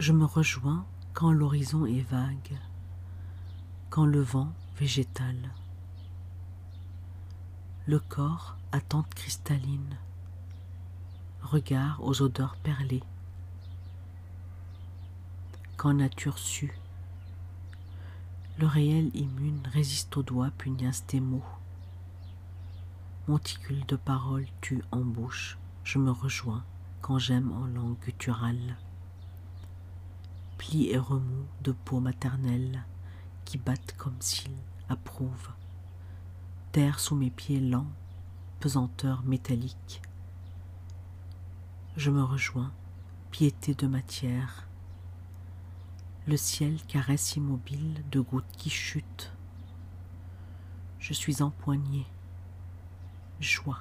Je me rejoins quand l'horizon est vague, quand le vent végétal. Le corps attente cristalline, regard aux odeurs perlées. Quand nature sue, le réel immune résiste aux doigts pugnaces des mots. Monticule de paroles tue en bouche, je me rejoins quand j'aime en langue gutturale. Plis et remous de peau maternelle qui battent comme s'ils approuvent. Terre sous mes pieds lents, pesanteur métallique. Je me rejoins, piété de matière. Le ciel caresse immobile de gouttes qui chutent. Je suis empoigné, joie.